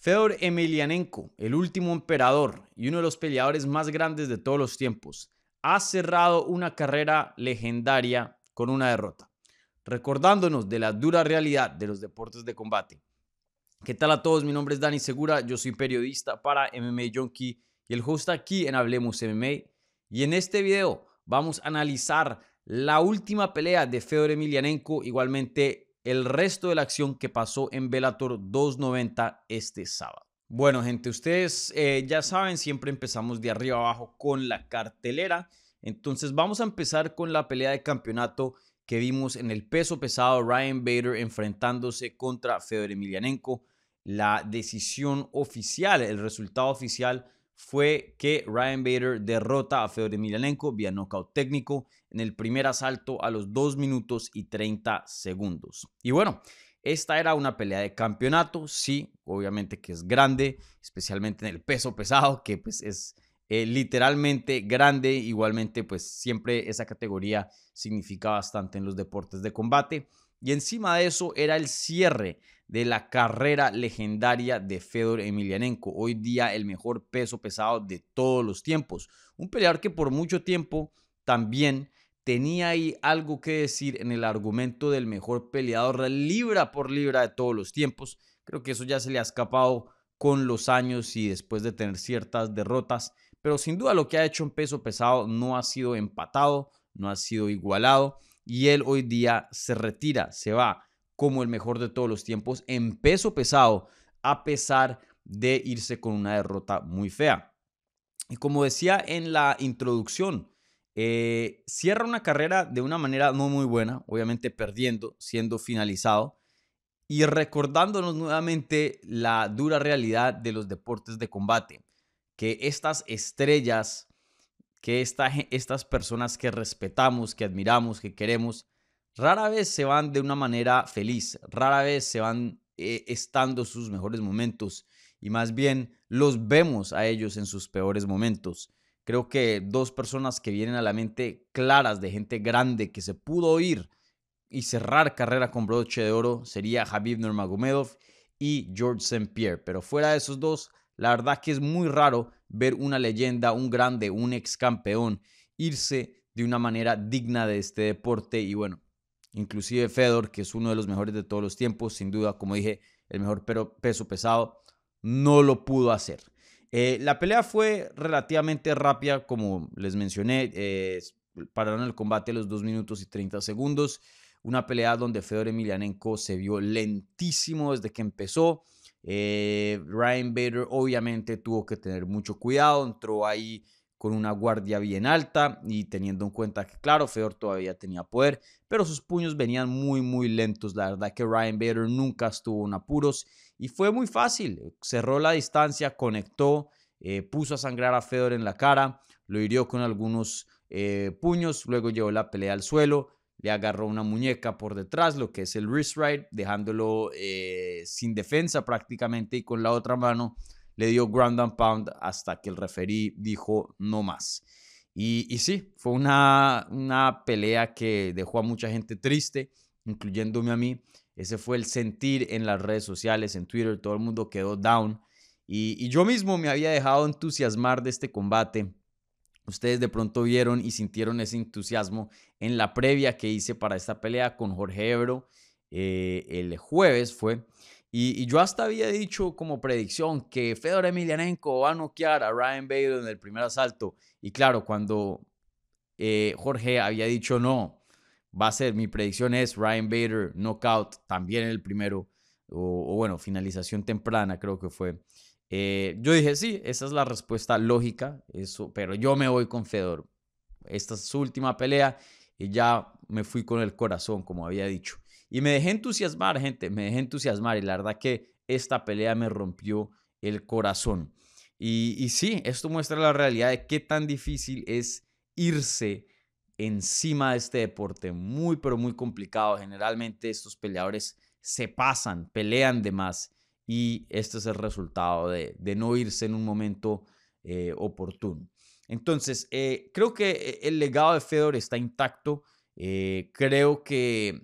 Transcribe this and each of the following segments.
Fedor Emelianenko, el último emperador y uno de los peleadores más grandes de todos los tiempos, ha cerrado una carrera legendaria con una derrota, recordándonos de la dura realidad de los deportes de combate. ¿Qué tal a todos? Mi nombre es Dani Segura, yo soy periodista para MMA Junkie y el host aquí en Hablemos MMA. Y en este video vamos a analizar la última pelea de Fedor Emelianenko, igualmente el resto de la acción que pasó en Bellator 290 este sábado. Bueno, gente, ustedes eh, ya saben, siempre empezamos de arriba abajo con la cartelera. Entonces vamos a empezar con la pelea de campeonato que vimos en el peso pesado, Ryan Bader enfrentándose contra Fedor Emelianenko. La decisión oficial, el resultado oficial fue que Ryan Bader derrota a Fedor Emelianenko vía knockout técnico en el primer asalto a los 2 minutos y 30 segundos. Y bueno, esta era una pelea de campeonato, sí, obviamente que es grande, especialmente en el peso pesado, que pues es eh, literalmente grande, igualmente pues siempre esa categoría significa bastante en los deportes de combate. Y encima de eso era el cierre de la carrera legendaria de Fedor Emelianenko, hoy día el mejor peso pesado de todos los tiempos. Un peleador que por mucho tiempo también tenía ahí algo que decir en el argumento del mejor peleador libra por libra de todos los tiempos. Creo que eso ya se le ha escapado con los años y después de tener ciertas derrotas, pero sin duda lo que ha hecho en peso pesado no ha sido empatado, no ha sido igualado y él hoy día se retira, se va como el mejor de todos los tiempos en peso pesado, a pesar de irse con una derrota muy fea. Y como decía en la introducción, eh, cierra una carrera de una manera no muy buena, obviamente perdiendo, siendo finalizado y recordándonos nuevamente la dura realidad de los deportes de combate, que estas estrellas, que estas personas que respetamos, que admiramos, que queremos, rara vez se van de una manera feliz, rara vez se van eh, estando sus mejores momentos y más bien los vemos a ellos en sus peores momentos. Creo que dos personas que vienen a la mente claras de gente grande que se pudo ir y cerrar carrera con broche de oro sería Habib Nurmagomedov y George St. Pierre. Pero fuera de esos dos, la verdad que es muy raro ver una leyenda, un grande, un ex campeón irse de una manera digna de este deporte. Y bueno, inclusive Fedor, que es uno de los mejores de todos los tiempos, sin duda, como dije, el mejor peso pesado, no lo pudo hacer. Eh, la pelea fue relativamente rápida, como les mencioné, eh, pararon el combate a los 2 minutos y 30 segundos. Una pelea donde Fedor Emelianenko se vio lentísimo desde que empezó. Eh, Ryan Bader obviamente tuvo que tener mucho cuidado, entró ahí con una guardia bien alta y teniendo en cuenta que, claro, Fedor todavía tenía poder, pero sus puños venían muy, muy lentos. La verdad que Ryan Bader nunca estuvo en apuros y fue muy fácil. Cerró la distancia, conectó, eh, puso a sangrar a Fedor en la cara, lo hirió con algunos eh, puños, luego llevó la pelea al suelo, le agarró una muñeca por detrás, lo que es el wrist right, dejándolo eh, sin defensa prácticamente y con la otra mano le dio ground and pound hasta que el referí dijo no más. Y, sí, fue una, una pelea que dejó a mucha gente triste, incluyéndome a mí. Ese fue el sentir en las redes sociales, en Twitter, todo el mundo quedó down. Y, y yo mismo me había dejado entusiasmar de este combate. Ustedes de pronto vieron y sintieron ese entusiasmo en la previa que hice para esta pelea con Jorge Ebro eh, el jueves fue. Y, yo hasta había dicho como predicción que Fedor Emelianenko va a noquear a Ryan Bader en el primer asalto. Y claro, cuando eh, Jorge había dicho no, va a ser, mi predicción es Ryan Bader knockout también en el primero. O, bueno, finalización temprana creo que fue. Eh, yo dije, sí, esa es la respuesta lógica, eso, pero yo me voy con Fedor. Esta es su última pelea y ya me fui con el corazón, como había dicho. Y me dejé entusiasmar, gente, me dejé entusiasmar y la verdad que esta pelea me rompió el corazón. Y, y sí, esto muestra la realidad de qué tan difícil es irse encima de este deporte. Muy, pero muy complicado. Generalmente estos peleadores se pasan, pelean de más y este es el resultado de, no irse en un momento eh, oportuno. Entonces, eh, creo que eh, el legado de Fedor está intacto. creo que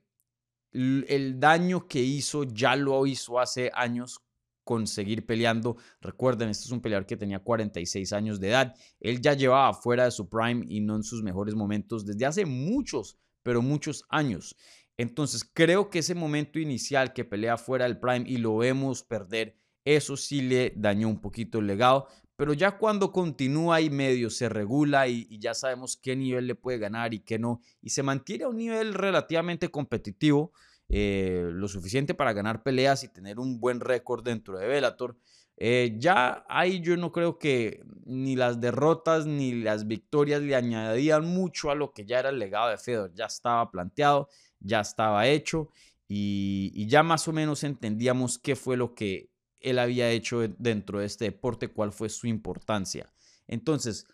el daño que hizo ya lo hizo hace años conseguir peleando. Recuerden, este es un peleador que tenía 46 años de edad. Él ya llevaba fuera de su prime y no en sus mejores momentos desde hace muchos, pero muchos años. Entonces creo que ese momento inicial que pelea fuera del prime y lo vemos perder, eso sí le dañó un poquito el legado. Pero ya cuando continúa y medio se regula y, ya sabemos qué nivel le puede ganar y qué no, y se mantiene a un nivel relativamente competitivo, eh, lo suficiente para ganar peleas y tener un buen récord dentro de Bellator. Eh, ya ahí yo no creo que ni las derrotas ni las victorias le añadían mucho a lo que ya era el legado de Fedor. Ya estaba planteado, ya estaba hecho y, ya más o menos entendíamos qué fue lo que él había hecho dentro de este deporte, cuál fue su importancia. Entonces,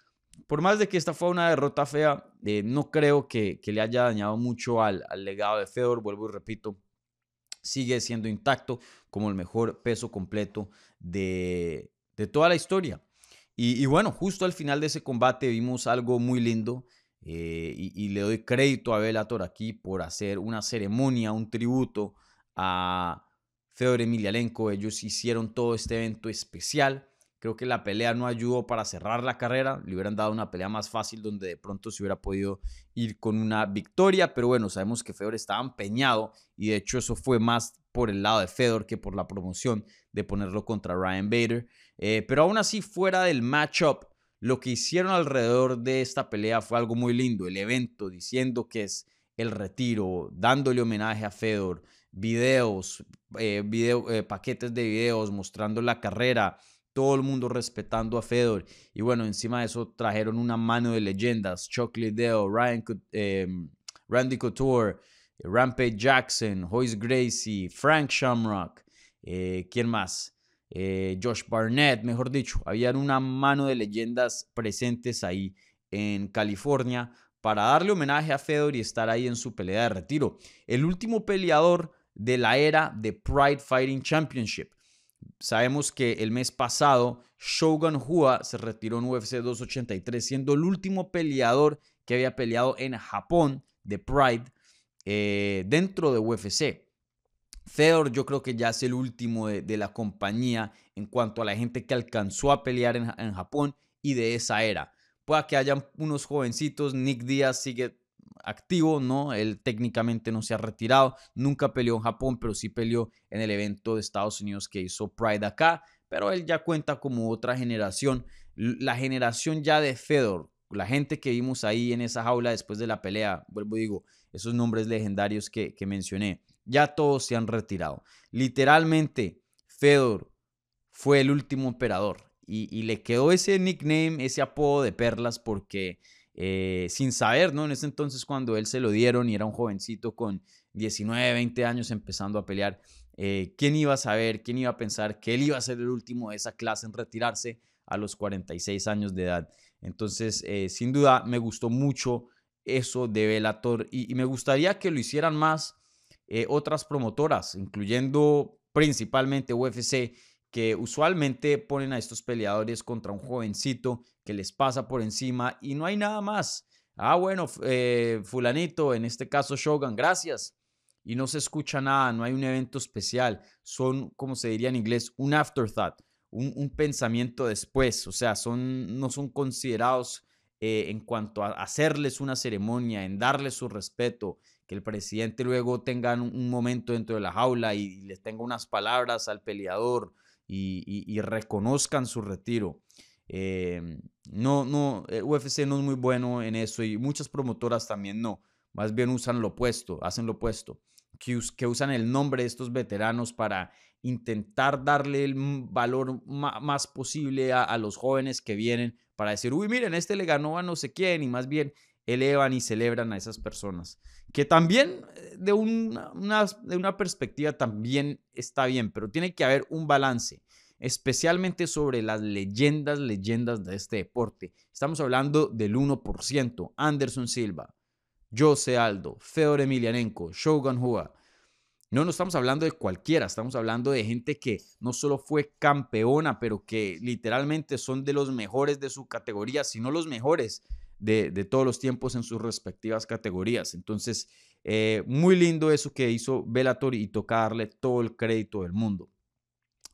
por más de que esta fue una derrota fea, eh, no creo que, le haya dañado mucho al, legado de Fedor, vuelvo y repito, sigue siendo intacto como el mejor peso completo de, toda la historia. Y, bueno, justo al final de ese combate vimos algo muy lindo eh, y, le doy crédito a Bellator aquí por hacer una ceremonia, un tributo a Fedor Emelianenko. Ellos hicieron todo este evento especial Creo que la pelea no ayudó para cerrar la carrera. Le hubieran dado una pelea más fácil donde de pronto se hubiera podido ir con una victoria. Pero bueno, sabemos que Fedor estaba empeñado y de hecho eso fue más por el lado de Fedor que por la promoción de ponerlo contra Ryan Bader. Eh, pero aún así, fuera del matchup, lo que hicieron alrededor de esta pelea fue algo muy lindo. El evento diciendo que es el retiro, dándole homenaje a Fedor, videos, eh, eh, paquetes de videos mostrando la carrera todo el mundo respetando a Fedor. Y bueno, encima de eso trajeron una mano de leyendas. Chuck Liddell, Ryan, em, Randy Couture, Rampage Jackson, Hoyce Gracie, Frank Shamrock. Eh, ¿Quién más? Eh, Josh Barnett, mejor dicho. Habían una mano de leyendas presentes ahí en California para darle homenaje a Fedor y estar ahí en su pelea de retiro. El último peleador de la era de Pride Fighting Championship. Sabemos que el mes pasado Shogun Hua se retiró en UFC 283, siendo el último peleador que había peleado en Japón de Pride eh, dentro de UFC. Fedor yo creo que ya es el último de, la compañía en cuanto a la gente que alcanzó a pelear en, Japón y de esa era. Pueda que hayan unos jovencitos, Nick Díaz sigue activo, ¿no? Él técnicamente no se ha retirado, nunca peleó en Japón, pero sí peleó en el evento de Estados Unidos que hizo Pride acá, pero él ya cuenta como otra generación, la generación ya de Fedor, la gente que vimos ahí en esa jaula después de la pelea, vuelvo digo, esos nombres legendarios que, mencioné, ya todos se han retirado. Literalmente, Fedor fue el último emperador y, le quedó ese nickname, ese apodo de perlas porque eh, sin saber, ¿no? En ese entonces cuando él se lo dieron y era un jovencito con 19, 20 años empezando a pelear, eh, ¿quién iba a saber, quién iba a pensar que él iba a ser el último de esa clase en retirarse a los 46 años de edad? Entonces, eh, sin duda, me gustó mucho eso de Velator y, me gustaría que lo hicieran más otras promotoras, incluyendo principalmente UFC que usualmente ponen a estos peleadores contra un jovencito que les pasa por encima y no hay nada más. Ah, bueno, eh, fulanito, en este caso Shogun, gracias. Y no se escucha nada, no hay un evento especial. Son, como se diría en inglés, un afterthought, un, pensamiento después. O sea, son, no son considerados eh, en cuanto a hacerles una ceremonia, en darles su respeto, que el presidente luego tenga un, momento dentro de la jaula y, y les tenga unas palabras al peleador y, reconozcan su retiro. Em, no, no, UFC no es muy bueno en eso y muchas promotoras también no. Más bien usan lo opuesto, hacen lo opuesto, que, que usan el nombre de estos veteranos para intentar darle el valor más posible a, los jóvenes que vienen para decir, uy, miren, este le ganó a no sé quién y más bien elevan y celebran a esas personas. Que también eh, de una, perspectiva también está bien, pero tiene que haber un balance, especialmente sobre las leyendas, leyendas de este deporte. Estamos hablando del 1%, Anderson Silva, Jose Aldo, Fedor Emelianenko, Shogun Hua. No, no estamos hablando de cualquiera, estamos hablando de gente que no solo fue campeona, pero que literalmente son de los mejores de su categoría, sino los mejores de, todos los tiempos en sus respectivas categorías. Entonces, eh, muy lindo eso que hizo Bellator y toca darle todo el crédito del mundo.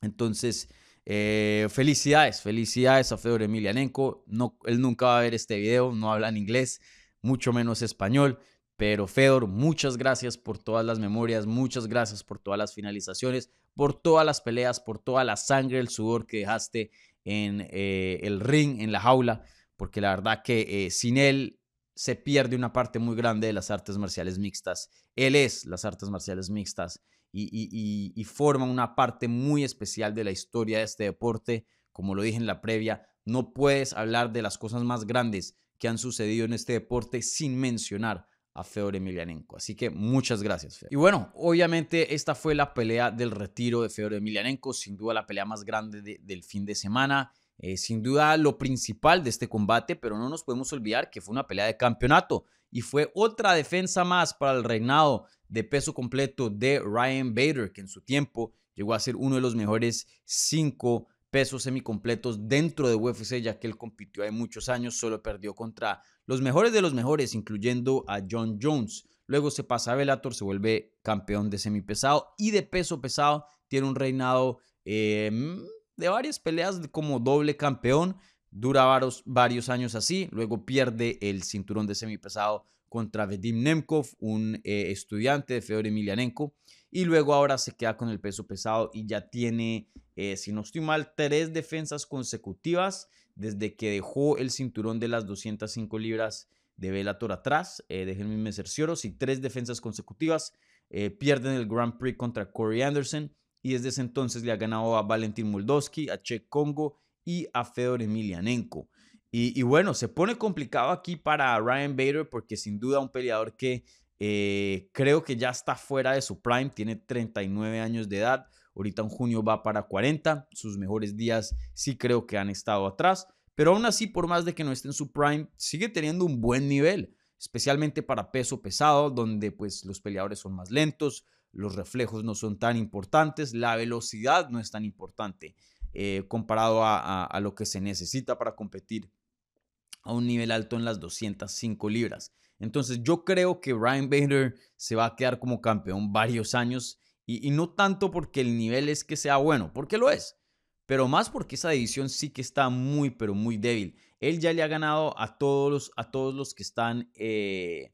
Entonces, eh, felicidades, felicidades a Fedor Emelianenko. No, él nunca va a ver este video, no habla en inglés, mucho menos español. Pero Fedor, muchas gracias por todas las memorias, muchas gracias por todas las finalizaciones, por todas las peleas, por toda la sangre, el sudor que dejaste en eh, el ring, en la jaula, porque la verdad que eh, sin él se pierde una parte muy grande de las artes marciales mixtas. Él es las artes marciales mixtas y, y forma una parte muy especial de la historia de este deporte. Como lo dije en la previa, no puedes hablar de las cosas más grandes que han sucedido en este deporte sin mencionar a Fedor Emelianenko. Así que muchas gracias, Fedor. Y bueno, obviamente esta fue la pelea del retiro de Fedor Emelianenko, sin duda la pelea más grande del fin de semana. Eh, sin duda lo principal de este combate, pero no nos podemos olvidar que fue una pelea de campeonato y fue otra defensa más para el reinado de peso completo de Ryan Bader, que en su tiempo llegó a ser uno de los mejores cinco pesos semicompletos dentro de UFC, ya que él compitió hay muchos años, solo perdió contra los mejores de los mejores, incluyendo a John Jones. Luego se pasa a Bellator, se vuelve campeón de semipesado y de peso pesado. Tiene un reinado em, de varias peleas como doble campeón. Dura varios, varios, años así. Luego pierde el cinturón de semipesado contra Vedim Nemkov, un eh, estudiante de Fedor Emelianenko. Y luego ahora se queda con el peso pesado y ya tiene eh, si no estoy mal, tres defensas consecutivas desde que dejó el cinturón de las 205 libras de Bellator atrás. Eh, déjenme me cercioros y tres defensas consecutivas. Eh, pierden el Grand Prix contra Corey Anderson y desde ese entonces le ha ganado a Valentin Moldovsky, a Che Congo y a Fedor Emelianenko. Y, y, bueno, se pone complicado aquí para Ryan Bader porque sin duda un peleador que eh, creo que ya está fuera de su prime, tiene 39 años de edad, Ahorita en junio va para 40. Sus mejores días sí creo que han estado atrás. Pero aún así, por más de que no esté en su prime, sigue teniendo un buen nivel. Especialmente para peso pesado, donde pues los peleadores son más lentos, los reflejos no son tan importantes, la velocidad no es tan importante eh, comparado a, a lo que se necesita para competir a un nivel alto en las 205 libras. Entonces yo creo que Ryan Bader se va a quedar como campeón varios años y, no tanto porque el nivel es que sea bueno, porque lo es, pero más porque esa división sí que está muy, pero muy débil. Él ya le ha ganado a todos los, a todos los que están eh,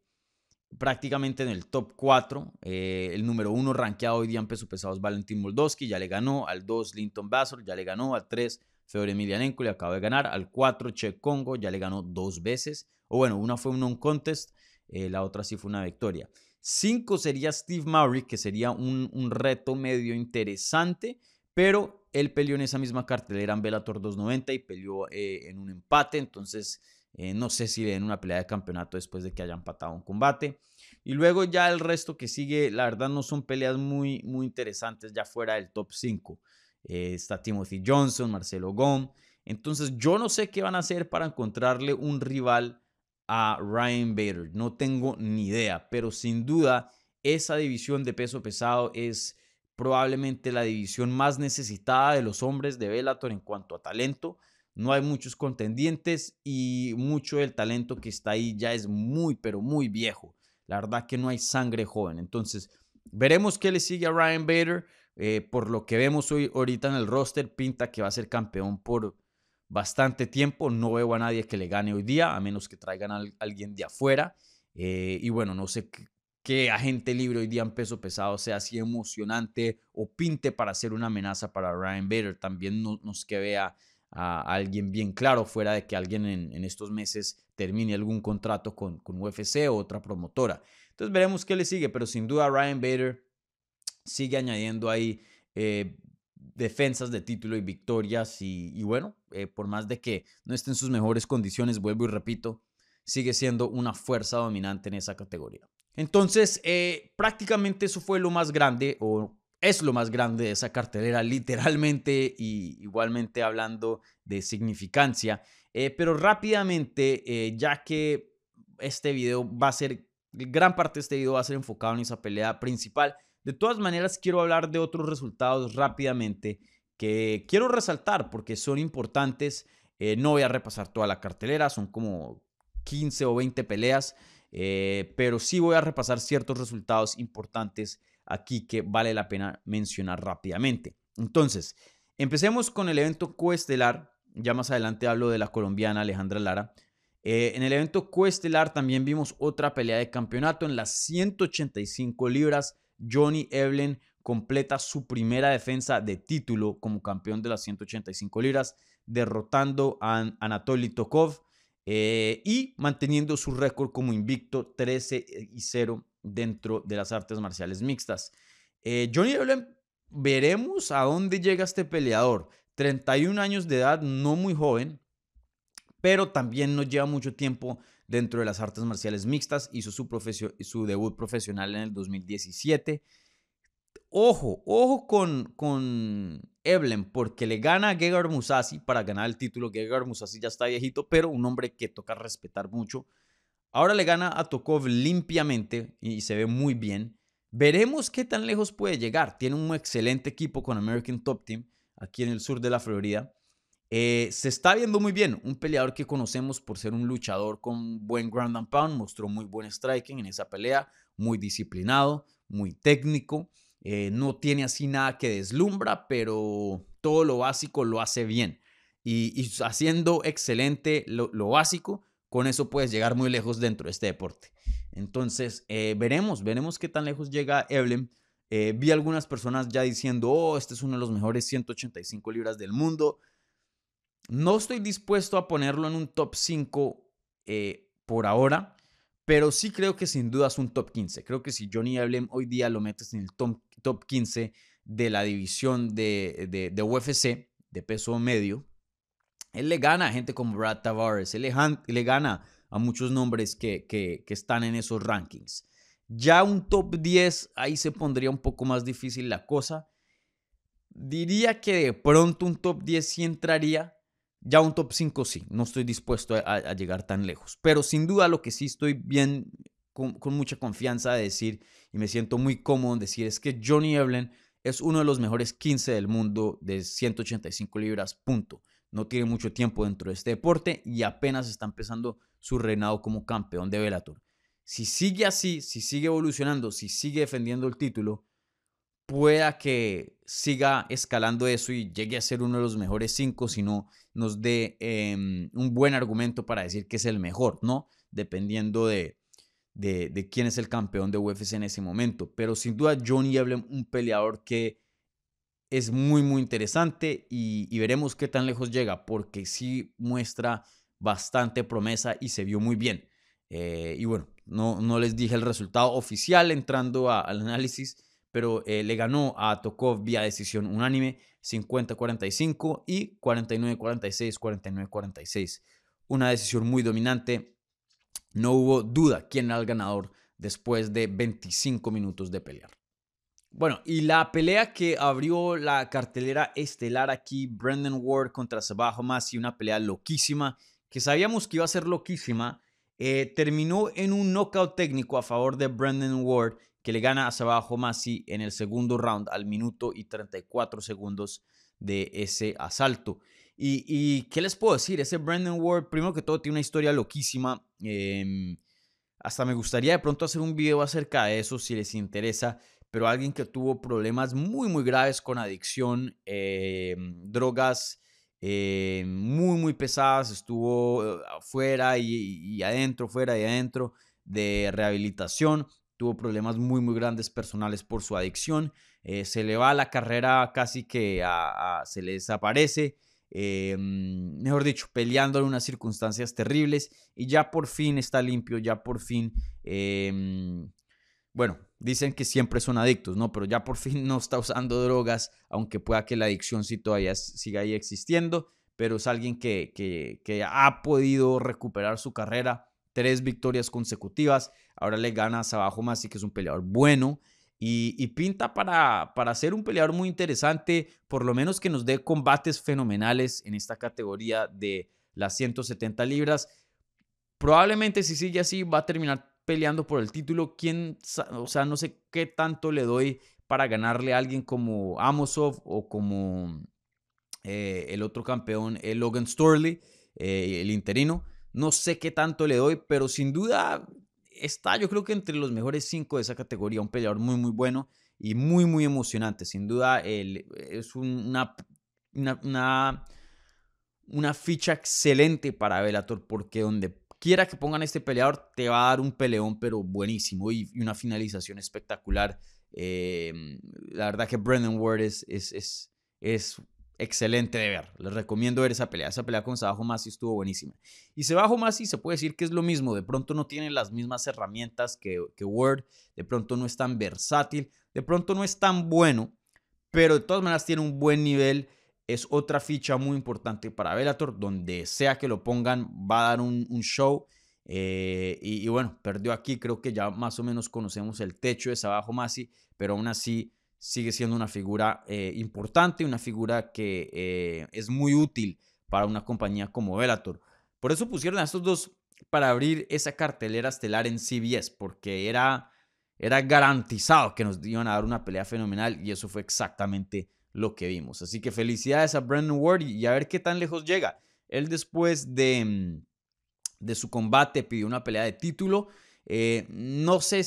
prácticamente en el top 4. Eh, el número 1 rankeado hoy día en peso pesado es Valentín Moldowski, ya le ganó. Al 2 Linton Bassor, ya le ganó. Al 3 Fedor Emelianenko, le acaba de ganar. Al 4 Che Congo, ya le ganó dos veces. O bueno, una fue un non-contest, eh, la otra sí fue una victoria. Cinco sería Steve Murray, que sería un, reto medio interesante, pero él peleó en esa misma cartelera en Bellator 290 y peleó eh, en un empate, entonces eh, no sé si den una pelea de campeonato después de que haya empatado un combate. Y luego ya el resto que sigue, la verdad no son peleas muy, muy interesantes ya fuera del top 5. Eh, está Timothy Johnson, Marcelo Gómez. Entonces yo no sé qué van a hacer para encontrarle un rival a Ryan Bader. No tengo ni idea, pero sin duda esa división de peso pesado es probablemente la división más necesitada de los hombres de Bellator en cuanto a talento. No hay muchos contendientes y mucho del talento que está ahí ya es muy, pero muy viejo. La verdad que no hay sangre joven. Entonces, veremos qué le sigue a Ryan Bader. Eh, por lo que vemos hoy ahorita en el roster, pinta que va a ser campeón por bastante tiempo. No veo a nadie que le gane hoy día, a menos que traigan a alguien de afuera. Eh, y bueno, no sé qué, agente libre hoy día en peso pesado sea así emocionante o pinte para ser una amenaza para Ryan Bader. También no, nos que vea a alguien bien claro, fuera de que alguien en, estos meses termine algún contrato con, UFC o otra promotora. Entonces veremos qué le sigue, pero sin duda Ryan Bader sigue añadiendo ahí eh, defensas de título y victorias y, bueno, eh, por más de que no esté en sus mejores condiciones, vuelvo y repito, sigue siendo una fuerza dominante en esa categoría. Entonces, eh, prácticamente eso fue lo más grande es lo más grande de esa cartelera, literalmente y igualmente hablando de significancia. Eh, pero rápidamente, ya que este video va a ser, gran parte de este video va a ser enfocado en esa pelea principal, de todas maneras, quiero hablar de otros resultados rápidamente que quiero resaltar porque son importantes. Eh, no voy a repasar toda la cartelera, son como 15 o 20 peleas, eh, pero sí voy a repasar ciertos resultados importantes aquí que vale la pena mencionar rápidamente. Entonces, Empecemos con el evento coestelar. Ya más adelante hablo de la colombiana Alejandra Lara. Eh, en el evento coestelar también vimos otra pelea de campeonato en las 185 libras. Johnny Evelyn completa su primera defensa de título como campeón de las 185 libras, derrotando a Anatoly Tokov eh, y manteniendo su récord como invicto 13 y 0 dentro de las artes marciales mixtas. Eh, Johnny Evelyn, veremos a dónde llega este peleador. 31 años de edad, no muy joven, pero también no lleva mucho tiempo dentro de las artes marciales mixtas. Hizo su, debut profesional en el 2017. Ojo, ojo con, con Evelyn, porque le gana a Gegard Musasi para ganar el título. Gegard Musasi ya está viejito, pero un hombre que toca respetar mucho. Ahora le gana a Tokov limpiamente y se ve muy bien. Veremos qué tan lejos puede llegar. Tiene un excelente equipo con American Top Team aquí en el sur de la Florida. Eh, se está viendo muy bien, un peleador que conocemos por ser un luchador con buen ground and pound, mostró muy buen striking en esa pelea, muy disciplinado, muy técnico, eh, no tiene así nada que deslumbra, pero todo lo básico lo hace bien. Y, haciendo excelente lo, básico, con eso puedes llegar muy lejos dentro de este deporte. Entonces, eh, veremos, veremos qué tan lejos llega Evelyn. vi algunas personas ya diciendo, oh, este es uno de los mejores 185 libras del mundo. No estoy dispuesto a ponerlo en un top 5 eh, por ahora, pero sí creo que sin duda es un top 15. Creo que si Johnny Eblem hoy día lo metes en el top, top 15 de la división de, de, UFC, de peso medio, él le gana a gente como Brad Tavares, él le, gana a muchos nombres que, que, están en esos rankings. Ya un top 10, ahí se pondría un poco más difícil la cosa. Diría que de pronto un top 10 sí entraría, ya un top 5 sí, no estoy dispuesto a, llegar tan lejos. Pero sin duda lo que sí estoy bien, con, mucha confianza de decir, y me siento muy cómodo en decir, es que Johnny Evelyn es uno de los mejores 15 del mundo de 185 libras, punto. No tiene mucho tiempo dentro de este deporte y apenas está empezando su reinado como campeón de Bellator. Si sigue así, si sigue evolucionando, si sigue defendiendo el título, pueda que siga escalando eso y llegue a ser uno de los mejores cinco, si no nos dé em, un buen argumento para decir que es el mejor, ¿no? Dependiendo de, de, quién es el campeón de UFC en ese momento. Pero sin duda Johnny Eblem, un peleador que es muy, muy interesante y, veremos qué tan lejos llega, porque sí muestra bastante promesa y se vio muy bien. Eh, y bueno, no, no les dije el resultado oficial entrando al análisis, pero eh, le ganó a Tokov vía decisión unánime 50-45 y 49-46, 49-46. Una decisión muy dominante. No hubo duda quién era el ganador después de 25 minutos de pelear. Bueno, y la pelea que abrió la cartelera estelar aquí, Brendan Ward contra Sabah y una pelea loquísima, que sabíamos que iba a ser loquísima, eh, terminó en un knockout técnico a favor de Brendan Ward que le gana a Sabah Masi en el segundo round al minuto y 34 segundos de ese asalto. Y, qué les puedo decir, ese Brandon Ward, primero que todo, tiene una historia loquísima. Em, hasta me gustaría de pronto hacer un video acerca de eso si les interesa, pero alguien que tuvo problemas muy, muy graves con adicción, em, drogas em, muy, muy pesadas, estuvo eh, afuera y, adentro, fuera y adentro de rehabilitación tuvo problemas muy, muy grandes personales por su adicción. Eh, se le va la carrera casi que se le desaparece. Eh, mejor dicho, peleando en unas circunstancias terribles y ya por fin está limpio, ya por fin, em, bueno, dicen que siempre son adictos, ¿no? Pero ya por fin no está usando drogas, aunque pueda que la adicción sí todavía siga ahí existiendo, pero es alguien que, que, ha podido recuperar su carrera tres victorias consecutivas. Ahora le gana a Sabajo Masi, que es un peleador bueno. Y, pinta para, para ser un peleador muy interesante, por lo menos que nos dé combates fenomenales en esta categoría de las 170 libras. Probablemente si sigue así va a terminar peleando por el título. ¿Quién, o sea, no sé qué tanto le doy para ganarle a alguien como Amosov o como eh, el otro campeón, el Logan Storley, eh, el interino. No sé qué tanto le doy, pero sin duda está yo creo que entre los mejores cinco de esa categoría. Un peleador muy, muy bueno y muy, muy emocionante. Sin duda es una, una, una, ficha excelente para Bellator porque donde quiera que pongan este peleador te va a dar un peleón pero buenísimo y, una finalización espectacular. Em, la verdad que Brendan Ward es, es, es, excelente de ver. Les recomiendo ver esa pelea. Esa pelea con Sabajo Masi estuvo buenísima. Y Sabajo Masi se puede decir que es lo mismo. De pronto no tiene las mismas herramientas que, que Ward. De pronto no es tan versátil. De pronto no es tan bueno pero de todas maneras tiene un buen nivel. Es otra ficha muy importante para Bellator, donde sea que lo pongan, va a dar un, show. Eh, y, bueno, perdió aquí, creo que ya más o menos conocemos el techo de Sabajo Masi, pero aún así sigue siendo una figura eh, importante, una figura que eh, es muy útil para una compañía como Bellator. Por eso pusieron a estos dos para abrir esa cartelera estelar en CBS, porque era era garantizado que nos iban a dar una pelea fenomenal y eso fue exactamente lo que vimos. Así que felicidades a Brandon Ward y a ver qué tan lejos llega. Él después de, mm, de su combate pidió una pelea de título. Eh, no sé,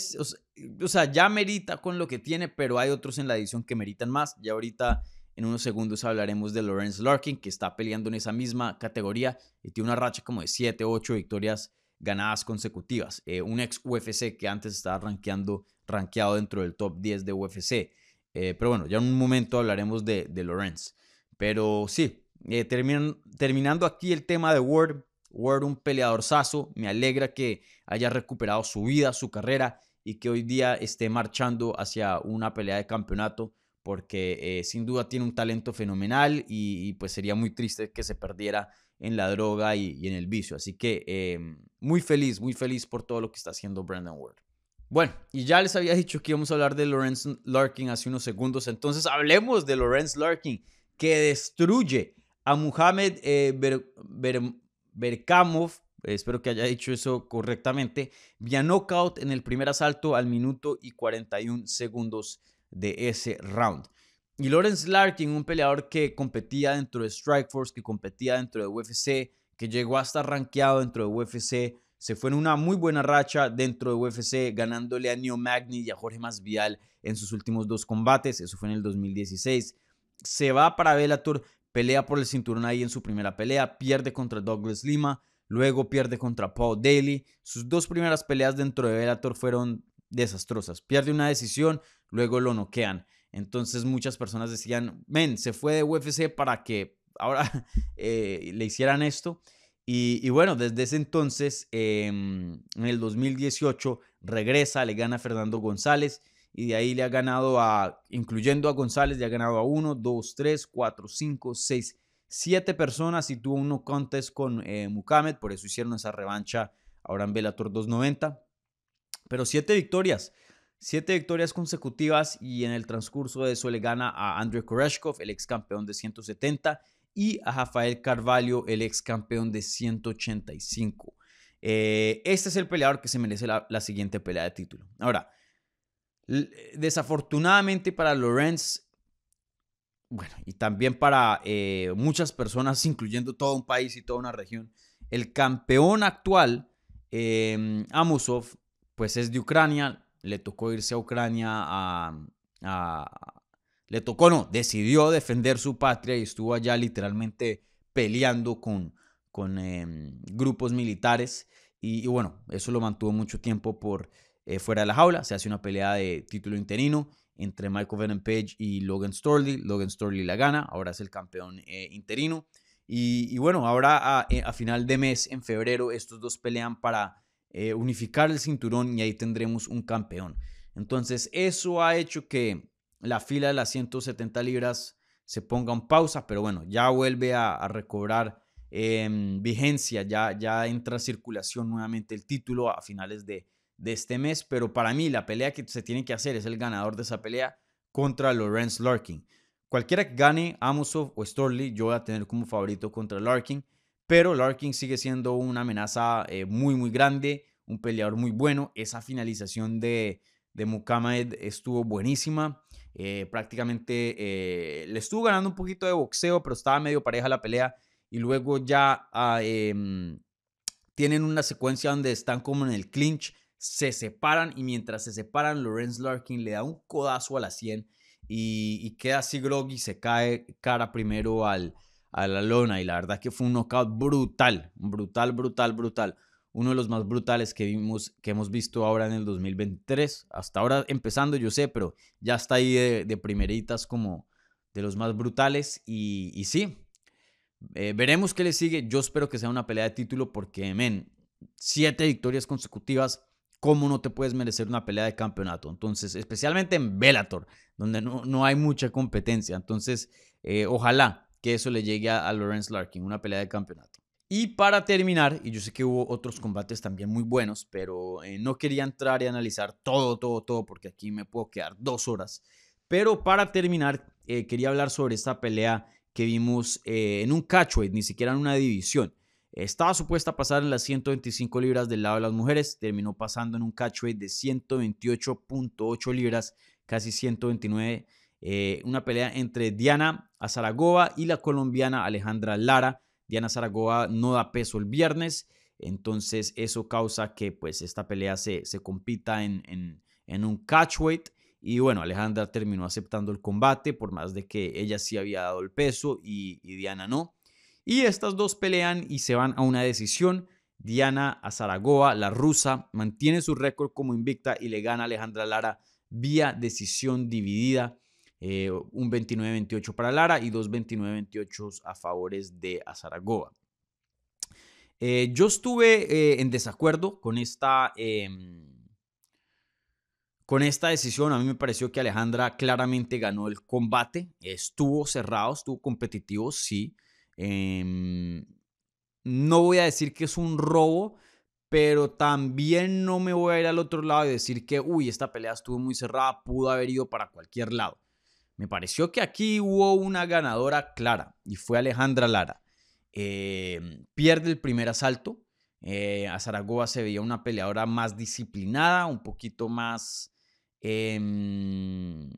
o sea, ya merita con lo que tiene, pero hay otros en la edición que meritan más. Ya ahorita en unos segundos hablaremos de Lawrence Larkin, que está peleando en esa misma categoría y tiene una racha como de 7, 8 victorias ganadas consecutivas. Eh, un ex UFC que antes estaba rankeando, rankeado dentro del top 10 de UFC. Eh, pero bueno, ya en un momento hablaremos de, de Lorenz. Pero sí, eh, terminando aquí el tema de Ward. Ward, un peleador saso. Me alegra que haya recuperado su vida, su carrera y que hoy día esté marchando hacia una pelea de campeonato porque sin duda tiene un talento fenomenal y, pues sería muy triste que se perdiera en la droga y, en el vicio. Así que em, muy feliz, muy feliz por todo lo que está haciendo Brandon Ward. Bueno, y ya les había dicho que íbamos a hablar de Lawrence Larkin hace unos segundos, entonces hablemos de Lawrence Larkin, que destruye a Muhammad eh, Berkamov, espero que haya dicho eso correctamente, vía knockout en el primer asalto al minuto y 41 segundos de ese round. Y Lawrence Larkin, un peleador que competía dentro de Strikeforce, que competía dentro de UFC, que llegó a estar rankeado dentro de UFC, se fue en una muy buena racha dentro de UFC, ganándole a Neo Magni y a Jorge Masvidal en sus últimos dos combates, eso fue en el 2016. Se va para Bellator, pelea por el cinturón ahí en su primera pelea, pierde contra Douglas Lima, luego pierde contra Paul Daly. Sus dos primeras peleas dentro de Bellator fueron desastrosas. Pierde una decisión, luego lo noquean. Entonces muchas personas decían, men, se fue de UFC para que ahora eh, le hicieran esto. Y, bueno, desde ese entonces, em, en el 2018, regresa, le gana Fernando González y de ahí le ha ganado a, incluyendo a González, le ha ganado a 1, 2, 3, 4, 5, 6, 7 personas y tuvo uno contest con eh, por eso hicieron esa revancha ahora en Bellator 290. Pero 7 victorias. Siete victorias consecutivas y en el transcurso de eso le gana a Andrei Koreshkov, el ex campeón de 170, y a Rafael Carvalho, el ex campeón de 185. Eh, este es el peleador que se merece la, siguiente pelea de título. Ahora, desafortunadamente para Lorenz, bueno, y también para eh, muchas personas, incluyendo todo un país y toda una región, el campeón actual, eh, Amusov, pues es de Ucrania, le tocó irse a Ucrania a, le tocó, no, decidió defender su patria y estuvo allá literalmente peleando con, con em, grupos militares. Y, bueno, eso lo mantuvo mucho tiempo por eh, fuera de la jaula. Se hace una pelea de título interino entre Michael Venom Page y Logan Storley. Logan Storley la gana, ahora es el campeón eh, interino. Y, bueno, ahora a, eh, a, final de mes, en febrero, estos dos pelean para unificar el cinturón y ahí tendremos un campeón. Entonces eso ha hecho que la fila de las 170 libras se ponga en pausa, pero bueno, ya vuelve a, recobrar em, vigencia, ya, ya entra a circulación nuevamente el título a finales de, de este mes, pero para mí la pelea que se tiene que hacer es el ganador de esa pelea contra Lawrence Larkin. Cualquiera que gane, Amosov o Storley, yo voy a tener como favorito contra Larkin pero Larkin sigue siendo una amenaza eh, muy, muy grande, un peleador muy bueno. Esa finalización de, de Muhammad estuvo buenísima. Eh, prácticamente eh, le estuvo ganando un poquito de boxeo, pero estaba medio pareja la pelea. Y luego ya ah, em, tienen una secuencia donde están como en el clinch, se separan y mientras se separan, Lorenz Larkin le da un codazo a la 100 y, queda así groggy, se cae cara primero al, a la lona y la verdad que fue un knockout brutal, brutal, brutal, brutal. Uno de los más brutales que, vimos, que hemos visto ahora en el 2023. Hasta ahora empezando, yo sé, pero ya está ahí de, primeritas como de los más brutales. Y, sí, eh, veremos qué le sigue. Yo espero que sea una pelea de título porque, men, siete victorias consecutivas ¿cómo no te puedes merecer una pelea de campeonato? Entonces, especialmente en Bellator, donde no, hay mucha competencia. Entonces, eh, ojalá que eso le llegue a, Lawrence Larkin, una pelea de campeonato. Y para terminar, y yo sé que hubo otros combates también muy buenos, pero eh, no quería entrar y analizar todo, todo, todo, porque aquí me puedo quedar dos horas. Pero para terminar, eh, quería hablar sobre esta pelea que vimos en un catchweight, ni siquiera en una división. Estaba supuesta pasar en las 125 libras del lado de las mujeres, terminó pasando en un catchweight de 128.8 libras, casi 129. Eh, una pelea entre Diana Azaragova y la colombiana Alejandra Lara. Diana Zaragoza no da peso el viernes, entonces eso causa que pues esta pelea se, compita en, en, un catchweight. Y bueno, Alejandra terminó aceptando el combate, por más de que ella sí había dado el peso y Diana no. Y estas dos pelean y se van a una decisión. Diana Azaragoa, la rusa, mantiene su récord como invicta y le gana a Alejandra Lara vía decisión dividida. Eh, un 29-28 para Lara y dos 29-28 a favores de Azaragoa. Eh, yo estuve eh, en desacuerdo con esta, em, con esta decisión. A mí me pareció que Alejandra claramente ganó el combate. Estuvo cerrado, estuvo competitivo, sí. Em, no voy a decir que es un robo, pero también no me voy a ir al otro lado y decir que, uy, esta pelea estuvo muy cerrada, pudo haber ido para cualquier lado. Me pareció que aquí hubo una ganadora clara y fue Alejandra Lara. Em, pierde el primer asalto. Eh, a Zaragoza se veía una peleadora más disciplinada, un poquito más em,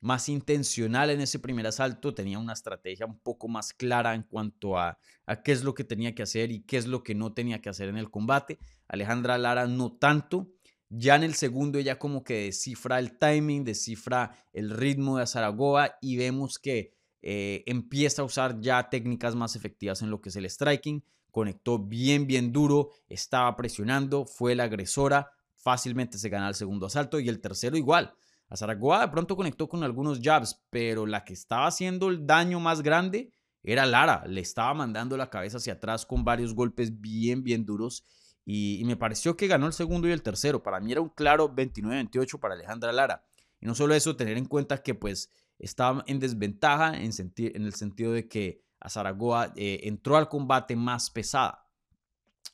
más intencional en ese primer asalto, tenía una estrategia un poco más clara en cuanto a, a, qué es lo que tenía que hacer y qué es lo que no tenía que hacer en el combate. Alejandra Lara no tanto. Ya en el segundo ella como que descifra el timing, descifra el ritmo de Zaragoza y vemos que eh, empieza a usar ya técnicas más efectivas en lo que es el striking. Conectó bien, bien duro, estaba presionando, fue la agresora, fácilmente se gana el segundo asalto y el tercero igual. A Zaragoza de pronto conectó con algunos jabs, pero la que estaba haciendo el daño más grande era Lara. Le estaba mandando la cabeza hacia atrás con varios golpes bien, bien duros. Y, me pareció que ganó el segundo y el tercero. Para mí era un claro 29-28 para Alejandra Lara. Y no solo eso, tener en cuenta que pues estaba en desventaja en, en el sentido de que a Zaragoza eh, entró al combate más pesada.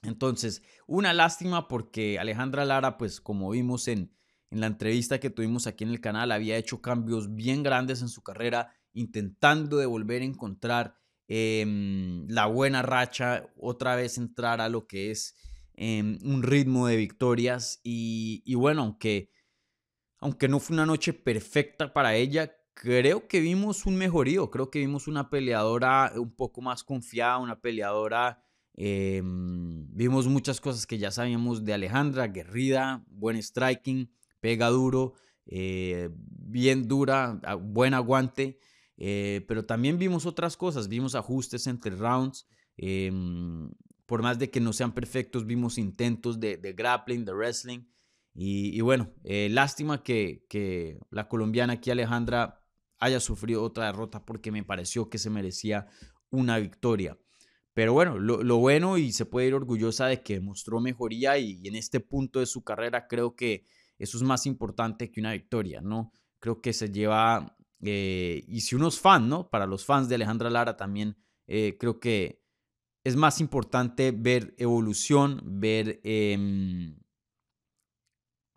Entonces, una lástima porque Alejandra Lara, pues como vimos en, en la entrevista que tuvimos aquí en el canal, había hecho cambios bien grandes en su carrera, intentando de volver a encontrar em, la buena racha, otra vez entrar a lo que es em, un ritmo de victorias. Y, bueno, aunque, aunque no fue una noche perfecta para ella, creo que vimos un mejorío, creo que vimos una peleadora un poco más confiada, una peleadora... Em, vimos muchas cosas que ya sabíamos de Alejandra, guerrida, buen striking, pega duro, eh, bien dura, buen aguante. Eh, pero también vimos otras cosas, vimos ajustes entre rounds. Por más de que no sean perfectos, vimos intentos de, grappling, de wrestling. Y, bueno, eh, lástima que, que, la colombiana aquí, Alejandra, haya sufrido otra derrota porque me pareció que se merecía una victoria. Pero bueno, lo, bueno y se puede ir orgullosa de que mostró mejoría y en este punto de su carrera creo que eso es más importante que una victoria, ¿no? Creo que se lleva, eh, y si uno es fan, ¿no? Para los fans de Alejandra Lara también, eh, creo que es más importante ver evolución, ver, em,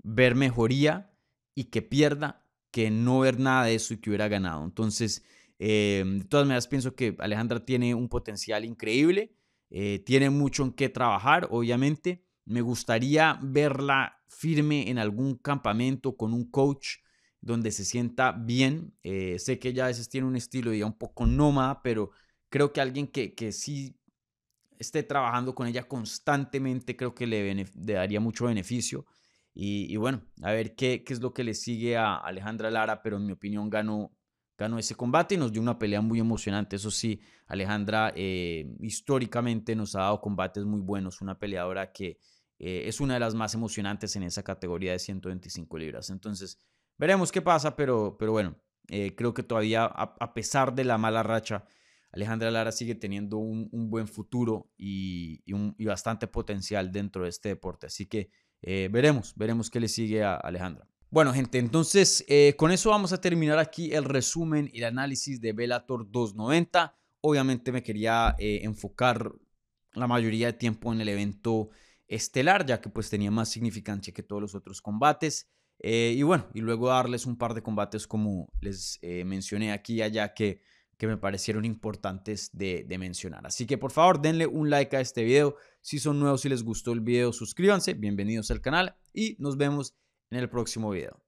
ver mejoría y que pierda que no ver nada de eso y que hubiera ganado. Entonces, em, de todas maneras, pienso que Alejandra tiene un potencial increíble, eh, tiene mucho en qué trabajar, obviamente. Me gustaría verla firme en algún campamento con un coach donde se sienta bien. Eh, sé que ella a veces tiene un estilo ya un poco nómada, pero creo que alguien que, que sí esté trabajando con ella constantemente, creo que le, daría mucho beneficio. Y, bueno, a ver qué, qué es lo que le sigue a Alejandra Lara, pero en mi opinión ganó, ganó ese combate y nos dio una pelea muy emocionante. Eso sí, Alejandra eh, históricamente nos ha dado combates muy buenos, una peleadora que eh, es una de las más emocionantes en esa categoría de 125 libras. Entonces, veremos qué pasa, pero, pero bueno, eh, creo que todavía, a, pesar de la mala racha, Alejandra Lara sigue teniendo un, buen futuro y, bastante potencial dentro de este deporte. Así que eh, veremos, veremos qué le sigue a Alejandra. Bueno, gente, entonces con eso vamos a terminar aquí el resumen y el análisis de Bellator 290. Obviamente me quería enfocar la mayoría de tiempo en el evento estelar, ya que pues tenía más significancia que todos los otros combates. Eh, y bueno, y luego darles un par de combates como les eh, mencioné aquí y allá que, que me parecieron importantes de, mencionar. Así que por favor denle un like a este video. Si son nuevos y les gustó el video, suscríbanse. Bienvenidos al canal y nos vemos en el próximo video.